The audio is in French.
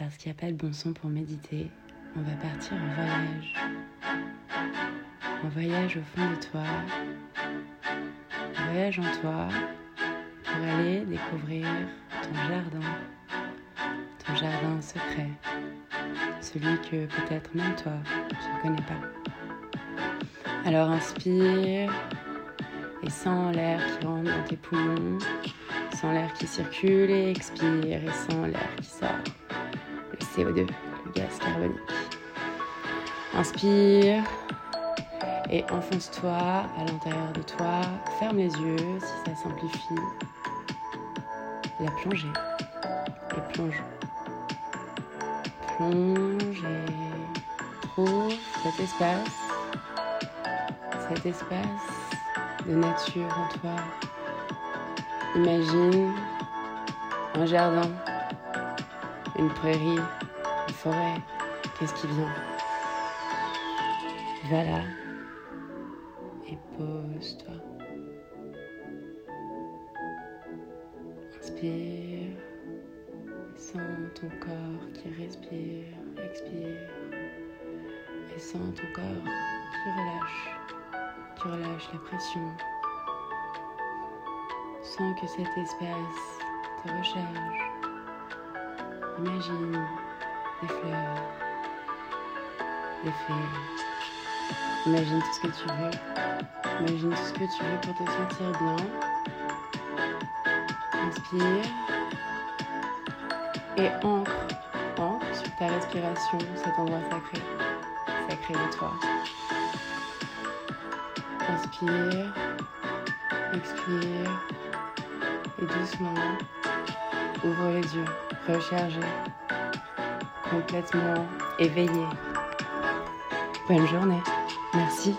parce qu'il n'y a pas de bon son pour méditer, on va partir en voyage. En voyage au fond de toi, un voyage en toi pour aller découvrir ton jardin, ton jardin secret, celui que peut-être même toi tu ne connais pas. Alors inspire. Et sens l'air qui rentre dans tes poumons, sens l'air qui circule et expire. Et sens l'air qui sort, CO2, le gaz carbonique. Inspire et enfonce-toi à l'intérieur de toi, ferme les yeux si ça simplifie. La plongée et plonge. Plonge et trouve cet espace, cet espace de nature en toi. Imagine un jardin, une prairie, une forêt. Qu'est-ce qui vient? Va là et pose-toi. Inspire. Sens ton corps qui respire, expire. Et sens ton corps qui relâche. Tu relâches la pression. Sens que cet espace te recharge. Imagine des fleurs, des fées. Imagine tout ce que tu veux. Imagine tout ce que tu veux pour te sentir bien. Inspire. Et ancre, ancre sur ta respiration cet endroit sacré, sacré de toi. Inspire, expire et doucement ouvre les yeux, rechargé, complètement éveillé. Bonne journée. Merci.